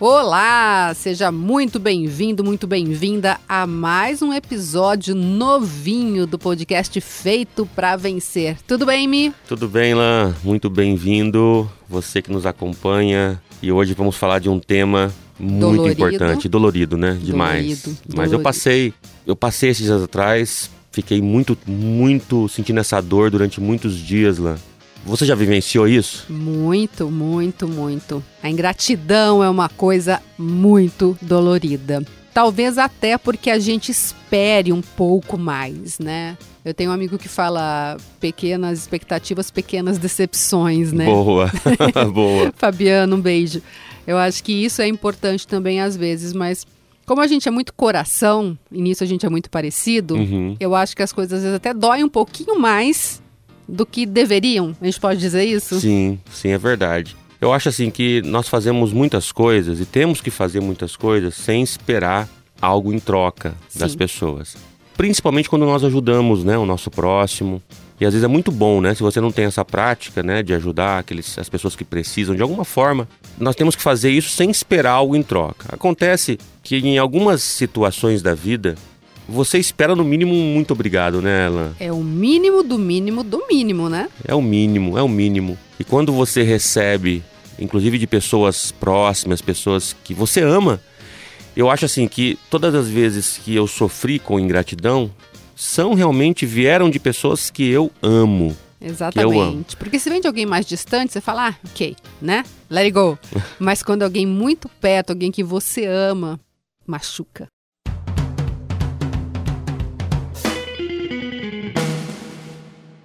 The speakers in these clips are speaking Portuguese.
Olá, seja muito bem-vindo, muito bem-vinda a mais um episódio novinho do podcast Feito para Vencer. Tudo bem, Mi? Tudo bem, Lan. Muito bem-vindo, você que nos acompanha. E hoje vamos falar de um tema muito Dolorido. importante, dolorido, né? Demais. Dolorido, Mas dolorido. eu passei, eu passei esses dias atrás, fiquei muito, muito sentindo essa dor durante muitos dias, Lan. Você já vivenciou isso? Muito, muito, muito. A ingratidão é uma coisa muito dolorida. Talvez até porque a gente espere um pouco mais, né? Eu tenho um amigo que fala pequenas expectativas, pequenas decepções, né? Boa, boa. Fabiano, um beijo. Eu acho que isso é importante também às vezes, mas como a gente é muito coração, e nisso a gente é muito parecido, Uhum. eu acho que as coisas às vezes até doem um pouquinho mais do que deveriam. A gente pode dizer isso? Sim, sim, é verdade. Eu acho assim que nós fazemos muitas coisas e temos que fazer muitas coisas sem esperar algo em troca das Sim. pessoas. Principalmente quando nós ajudamos, né, o nosso próximo. E às vezes é muito bom, né, se você não tem essa prática, né, de ajudar aqueles, as pessoas que precisam de alguma forma. Nós temos que fazer isso sem esperar algo em troca. Acontece que em algumas situações da vida, você espera no mínimo um muito obrigado, né, Ela? É o mínimo do mínimo do mínimo, né? É o mínimo, é o mínimo. E quando você recebe, inclusive de pessoas próximas, pessoas que você ama, eu acho assim que todas as vezes que eu sofri com ingratidão, são realmente vieram de pessoas que eu amo. Exatamente. Porque se vem de alguém mais distante, você fala, ah, ok, né? Let it go. Mas quando alguém muito perto, alguém que você ama, machuca.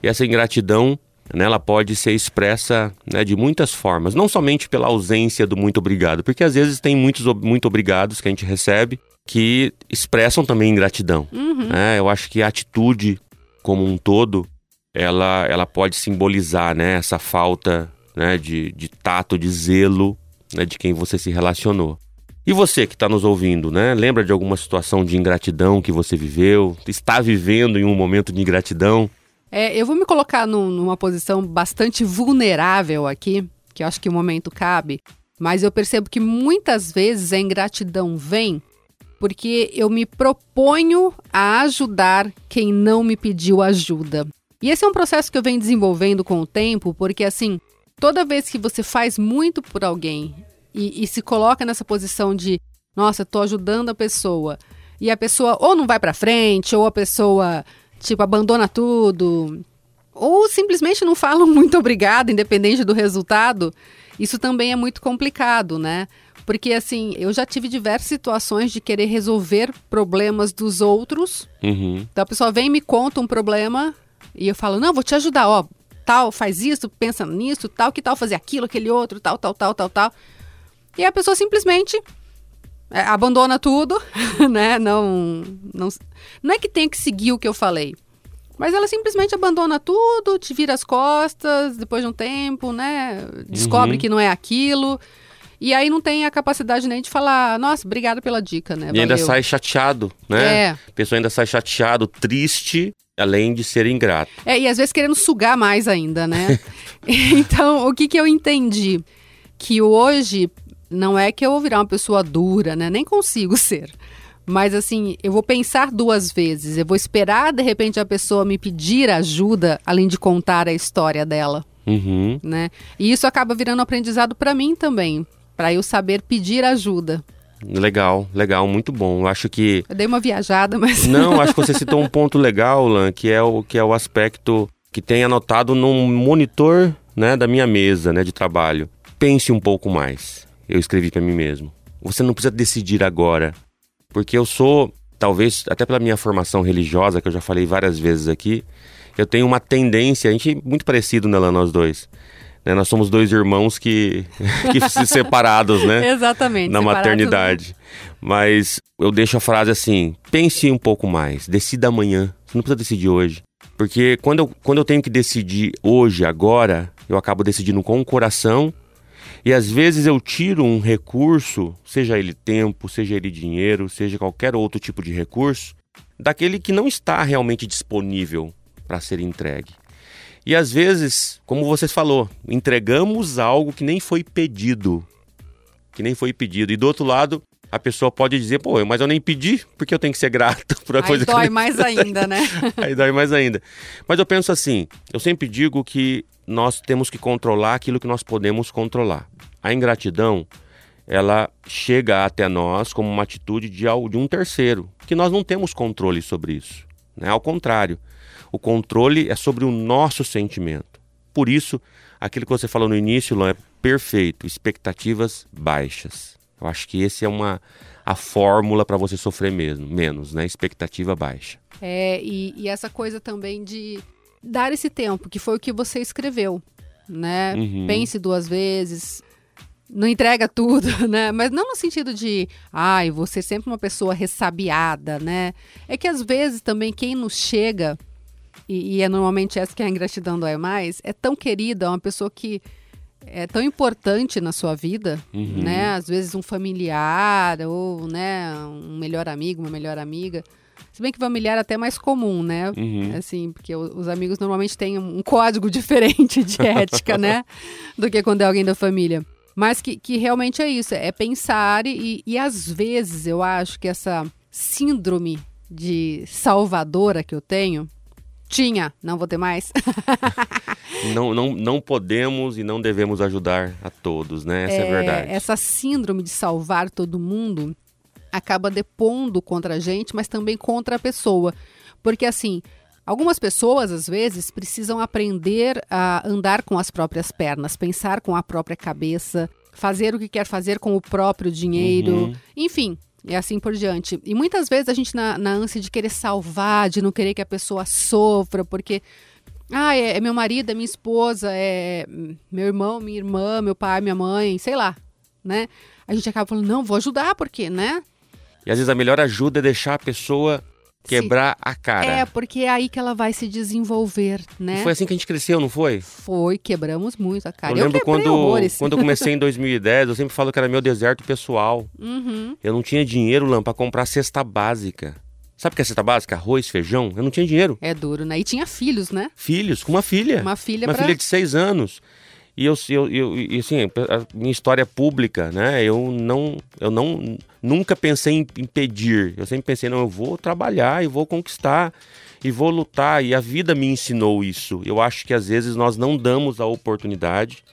E essa ingratidão, né, ela pode ser expressa né, de muitas formas, não somente pela ausência do muito obrigado, porque às vezes tem muitos muito obrigados que a gente recebe que expressam também ingratidão. Uhum. né? Eu acho que a atitude como um todo, ela, ela pode simbolizar né, essa falta né, de, de tato, de zelo né, de quem você se relacionou. E você que está nos ouvindo, né? Lembra de alguma situação de ingratidão que você viveu? Está vivendo em um momento de ingratidão? É, eu vou me colocar num- numa posição bastante vulnerável aqui, que eu acho que o momento cabe, mas eu percebo que muitas vezes a ingratidão vem porque eu me proponho a ajudar quem não me pediu ajuda. E esse é um processo que eu venho desenvolvendo com o tempo, porque assim, toda vez que você faz muito por alguém e, e se coloca nessa posição de, nossa, tô ajudando a pessoa, e a pessoa ou não vai pra frente, ou a pessoa, tipo, abandona tudo, ou simplesmente não falam muito obrigado, independente do resultado, isso também é muito complicado, né? Porque assim, eu já tive diversas situações de querer resolver problemas dos outros. Uhum. Então a pessoa vem e me conta um problema e eu falo: "Não, vou te ajudar, ó, tal, faz isso, pensa nisso, tal, que tal fazer aquilo, aquele outro, tal, tal, tal, tal, tal". E a pessoa simplesmente é, abandona tudo, né? Não, não, não é que tem que seguir o que eu falei. Mas ela simplesmente abandona tudo, te vira as costas depois de um tempo, né? Descobre Uhum. que não é aquilo. E aí não tem a capacidade nem de falar, nossa, obrigada pela dica, né? E ainda valeu." sai chateado, né? É. A pessoa ainda sai chateado, triste, além de ser ingrato. É, e às vezes querendo sugar mais ainda, né? então, o que, que eu entendi? Que hoje não é que eu vou virar uma pessoa dura, né? Nem consigo ser. Mas assim, eu vou pensar duas vezes. Eu vou esperar, de repente, a pessoa me pedir ajuda, além de contar a história dela, Uhum. né? E isso acaba virando aprendizado para mim também. Para eu saber pedir ajuda. Legal, legal, muito bom. Eu acho que Eu dei uma viajada, mas. Não, acho que você citou um ponto legal, Lan, que é o que é o aspecto que tem anotado num monitor, né, da minha mesa, né, de trabalho. Pense um pouco mais. Eu escrevi para mim mesmo. Você não precisa decidir agora, porque eu sou, talvez até pela minha formação religiosa que eu já falei várias vezes aqui, eu tenho uma tendência, a gente é muito parecido, né, Lan, nós dois. Né, nós somos dois irmãos que, que se separados, né? Exatamente. na maternidade. Mas eu deixo a frase assim: pense um pouco mais, decida amanhã. Você não precisa decidir hoje. Porque quando eu, quando eu tenho que decidir hoje, agora, eu acabo decidindo com o coração. E às vezes eu tiro um recurso, seja ele tempo, seja ele dinheiro, seja qualquer outro tipo de recurso, daquele que não está realmente disponível para ser entregue. E às vezes, como você falou, entregamos algo que nem foi pedido. que nem foi pedido. E do outro lado, a pessoa pode dizer, pô, mas eu nem pedi, porque eu tenho que ser grato por uma Aí coisa dói que mais ainda, né? Aí dói mais ainda. Mas eu penso assim, eu sempre digo que nós temos que controlar aquilo que nós podemos controlar. A ingratidão, ela chega até nós como uma atitude de, de um terceiro, que nós não temos controle sobre isso. Né? Ao contrário, o controle é sobre o nosso sentimento. Por isso, aquilo que você falou no início, Lô, é perfeito. Expectativas baixas. Eu acho que esse é uma a fórmula para você sofrer mesmo, menos, né? Expectativa baixa. É, e, e, essa coisa também de dar esse tempo, que foi o que você escreveu, né? Uhum. Pense duas vezes, não entrega tudo, né? Mas não no sentido de, ai, você é sempre uma pessoa ressabiada, né? É que às vezes também quem nos chega, e, e é normalmente essa que a ingratidão dói mais, é tão querida, é uma pessoa que é tão importante na sua vida, uhum. né? Às vezes um familiar ou, né, um melhor amigo, uma melhor amiga. Se bem que familiar é até mais comum, né? Uhum. Assim, porque os amigos normalmente têm um código diferente de ética, né? Do que quando é alguém da família. Mas que, que realmente é isso, é pensar e, e às vezes eu acho que essa síndrome de salvadora que eu tenho, tinha, não vou ter mais. não, não, não podemos e não devemos ajudar a todos, né? Essa é, é verdade. Essa síndrome de salvar todo mundo acaba depondo contra a gente, mas também contra a pessoa. Porque assim, algumas pessoas às vezes precisam aprender a andar com as próprias pernas, pensar com a própria cabeça, fazer o que quer fazer com o próprio dinheiro, uhum. enfim, e assim por diante. E muitas vezes a gente, na, na ânsia de querer salvar, de não querer que a pessoa sofra, porque. Ah, é, é meu marido, é minha esposa, é meu irmão, minha irmã, meu pai, minha mãe, sei lá, né? A gente acaba falando, não, vou ajudar, porque, né? E às vezes a melhor ajuda é deixar a pessoa quebrar a cara. É, porque é aí que ela vai se desenvolver, né? E foi assim que a gente cresceu, não foi? Foi, quebramos muito a cara. Eu lembro eu quando, horrores. quando eu comecei em 2010, eu sempre falo que era meu deserto pessoal. Uhum. Eu não tinha dinheiro, Lam, pra comprar cesta básica. Sabe o que é cesta básica? Arroz, feijão? Eu não tinha dinheiro. É duro, né? E tinha filhos, né? Filhos, com uma filha. Uma filha Uma pra... filha de seis anos. E eu, eu, eu e assim, a minha história pública, né? Eu não, eu não, nunca pensei em, em pedir. Eu sempre pensei, não, eu vou trabalhar e vou conquistar e vou lutar. E a vida me ensinou isso. Eu acho que às vezes nós não damos a oportunidade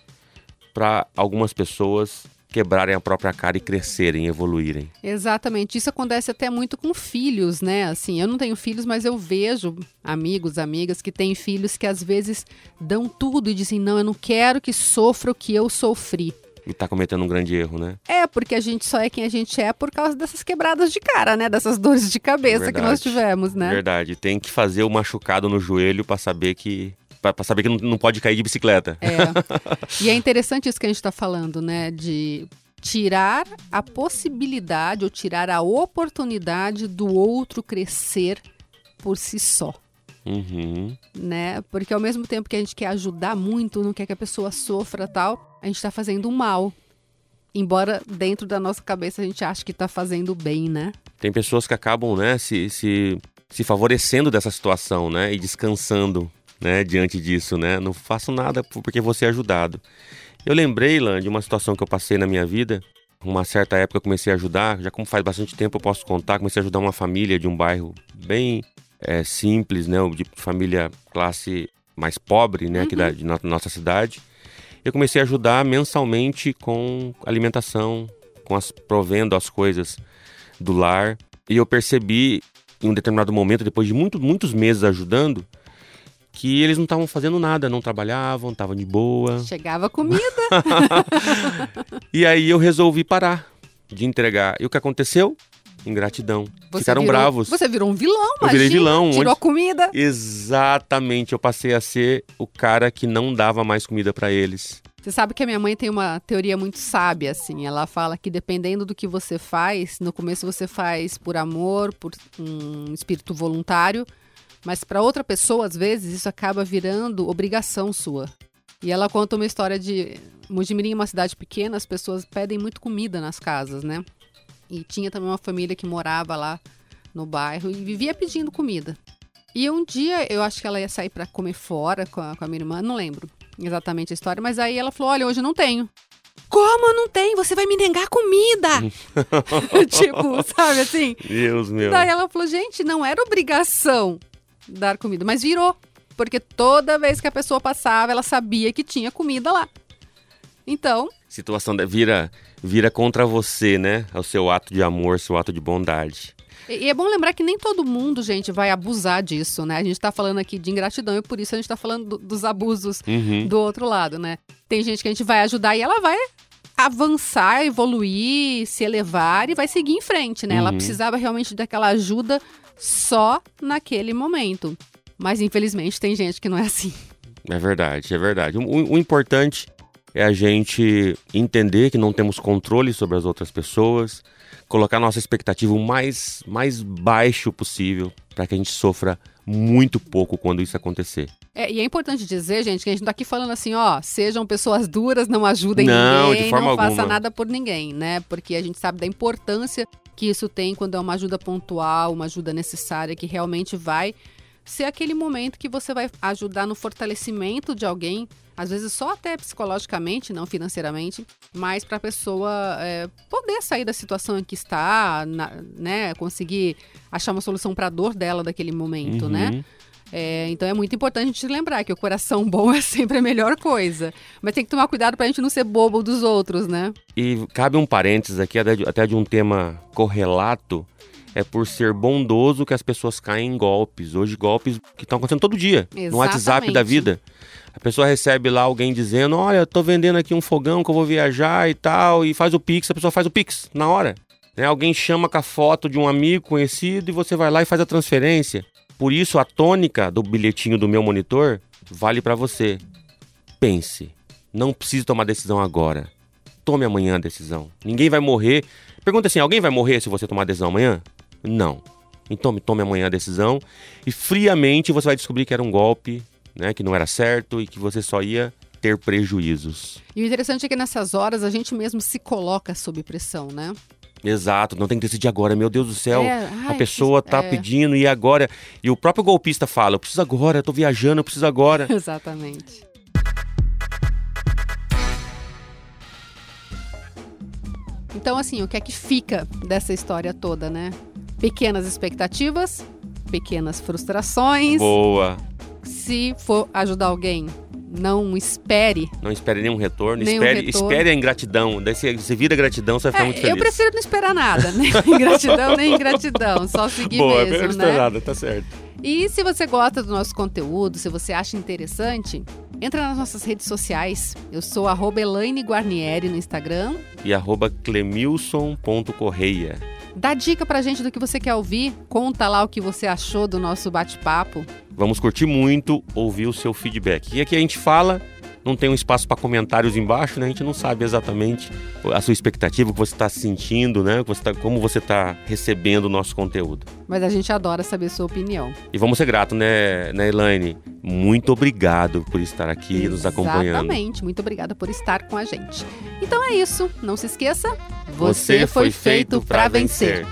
para algumas pessoas quebrarem a própria cara e crescerem, evoluírem. Exatamente. Isso acontece até muito com filhos, né? Assim, eu não tenho filhos, mas eu vejo amigos, amigas que têm filhos que às vezes dão tudo e dizem: "Não, eu não quero que sofra o que eu sofri". E tá cometendo um grande erro, né? É, porque a gente só é quem a gente é por causa dessas quebradas de cara, né? Dessas dores de cabeça Verdade. que nós tivemos, né? Verdade. Tem que fazer o machucado no joelho para saber que para saber que não, não pode cair de bicicleta. É. E é interessante isso que a gente está falando, né? De tirar a possibilidade ou tirar a oportunidade do outro crescer por si só. Uhum. Né? Porque ao mesmo tempo que a gente quer ajudar muito, não quer que a pessoa sofra tal, a gente está fazendo um mal. Embora dentro da nossa cabeça a gente ache que está fazendo bem, né? Tem pessoas que acabam, né, se, se, se favorecendo dessa situação, né? E descansando né, diante disso, né? Não faço nada porque vou ser ajudado. Eu lembrei, Lan, de uma situação que eu passei na minha vida. Uma certa época eu comecei a ajudar, já como faz bastante tempo eu posso contar, comecei a ajudar uma família de um bairro bem é, simples, né, de família classe mais pobre, né, aqui da uhum. de nossa cidade. Eu comecei a ajudar mensalmente com alimentação, com as provendo as coisas do lar. E eu percebi em um determinado momento, depois de muito, muitos meses ajudando, que eles não estavam fazendo nada, não trabalhavam, estavam de boa. Chegava comida. e aí eu resolvi parar de entregar. E o que aconteceu? Ingratidão. Você Ficaram virou, bravos. Você virou um vilão, Eu virei vilão. Tirou onde... a comida. Exatamente. Eu passei a ser o cara que não dava mais comida para eles. Você sabe que a minha mãe tem uma teoria muito sábia, assim. Ela fala que dependendo do que você faz, no começo você faz por amor, por um espírito voluntário, mas para outra pessoa, às vezes, isso acaba virando obrigação sua. E ela conta uma história de Mojimirim, uma cidade pequena, as pessoas pedem muito comida nas casas, né? E tinha também uma família que morava lá no bairro e vivia pedindo comida. E um dia eu acho que ela ia sair para comer fora com a, com a minha irmã, não lembro exatamente a história, mas aí ela falou: Olha, hoje eu não tenho. Como não tem? Você vai me negar comida! tipo, sabe assim? Deus meu. Daí ela falou, gente, não era obrigação dar comida, mas virou. Porque toda vez que a pessoa passava, ela sabia que tinha comida lá. Então. Situação da, vira, vira contra você, né? É o seu ato de amor, seu ato de bondade. E, e é bom lembrar que nem todo mundo, gente, vai abusar disso, né? A gente tá falando aqui de ingratidão e por isso a gente tá falando do, dos abusos Uhum. do outro lado, né? Tem gente que a gente vai ajudar e ela vai avançar, evoluir, se elevar e vai seguir em frente, né? Ela Uhum. precisava realmente daquela ajuda só naquele momento. Mas infelizmente tem gente que não é assim. É verdade, é verdade. O, o- importante é a gente entender que não temos controle sobre as outras pessoas, colocar nossa expectativa o mais, mais baixo possível para que a gente sofra muito pouco quando isso acontecer. É, e é importante dizer, gente, que a gente não tá aqui falando assim, ó, sejam pessoas duras, não ajudem Não, ninguém, não faça alguma. nada por ninguém, né? Porque a gente sabe da importância que isso tem quando é uma ajuda pontual, uma ajuda necessária, que realmente vai ser aquele momento que você vai ajudar no fortalecimento de alguém, às vezes só até psicologicamente, não financeiramente, mas para a pessoa é, poder sair da situação em que está, na- né? Conseguir achar uma solução para a dor dela daquele momento, né? É, então é muito importante a gente lembrar que o coração bom é sempre a melhor coisa. Mas tem que tomar cuidado pra gente não ser bobo dos outros, né? E cabe um parênteses aqui, até de- um tema correlato, é por ser bondoso que as pessoas caem em golpes. Hoje, golpes que estão acontecendo todo dia, no WhatsApp da Exatamente. vida. A pessoa recebe lá alguém dizendo, olha, eu tô vendendo aqui um fogão que eu vou viajar e tal, e faz o Pix, a pessoa faz o Pix na hora. Né? Alguém chama com a foto de um amigo conhecido e você vai lá e faz a transferência. Por isso, a tônica do bilhetinho do meu monitor vale pra você. Pense, não precisa tomar decisão agora. Tome amanhã a decisão. Ninguém vai morrer. Pergunta assim: alguém vai morrer se você tomar a decisão amanhã? Não. Então tome amanhã a decisão e friamente você vai descobrir que era um golpe, né, que não era certo e que você só ia ter prejuízos. E o interessante é que nessas horas a gente mesmo se coloca sob pressão, né? Exato, não tem que decidir agora, meu Deus do céu. É, a ai, pessoa que- tá é. pedindo e agora. E o próprio golpista fala: eu preciso agora, eu tô viajando, eu preciso agora. Exatamente. Então, assim, o que é que fica dessa história toda, né? Pequenas expectativas, pequenas frustrações. Boa. Se for ajudar alguém, não espere. Não espere nenhum retorno, Nenhum espere, retorno. espere a ingratidão. Daí você, você vira gratidão, você vai ficar É, muito eu feliz. prefiro não esperar nada, nem ingratidão, nem ingratidão. Só seguir Boa, mesmo, eu né? esperar nada, tá certo. E se você gosta do nosso conteúdo, se você acha interessante, entra nas nossas redes sociais. Eu sou arroba Elaine Guarnieri no Instagram. E arroba clemilson.correia. Dá dica pra gente do que você quer ouvir. Conta lá o que você achou do nosso bate-papo. Vamos curtir muito, ouvir o seu feedback. E aqui a gente fala, não tem um espaço para comentários embaixo, né? A gente não sabe exatamente a sua expectativa, o que você está sentindo, né? Você tá- como você está recebendo o nosso conteúdo. Mas a gente adora saber sua opinião. E vamos ser gratos, né, né, Elaine? Muito obrigado por estar aqui nos acompanhando. Exatamente. Muito obrigada por estar com a gente. Então é isso. Não se esqueça. Você foi feito para vencer.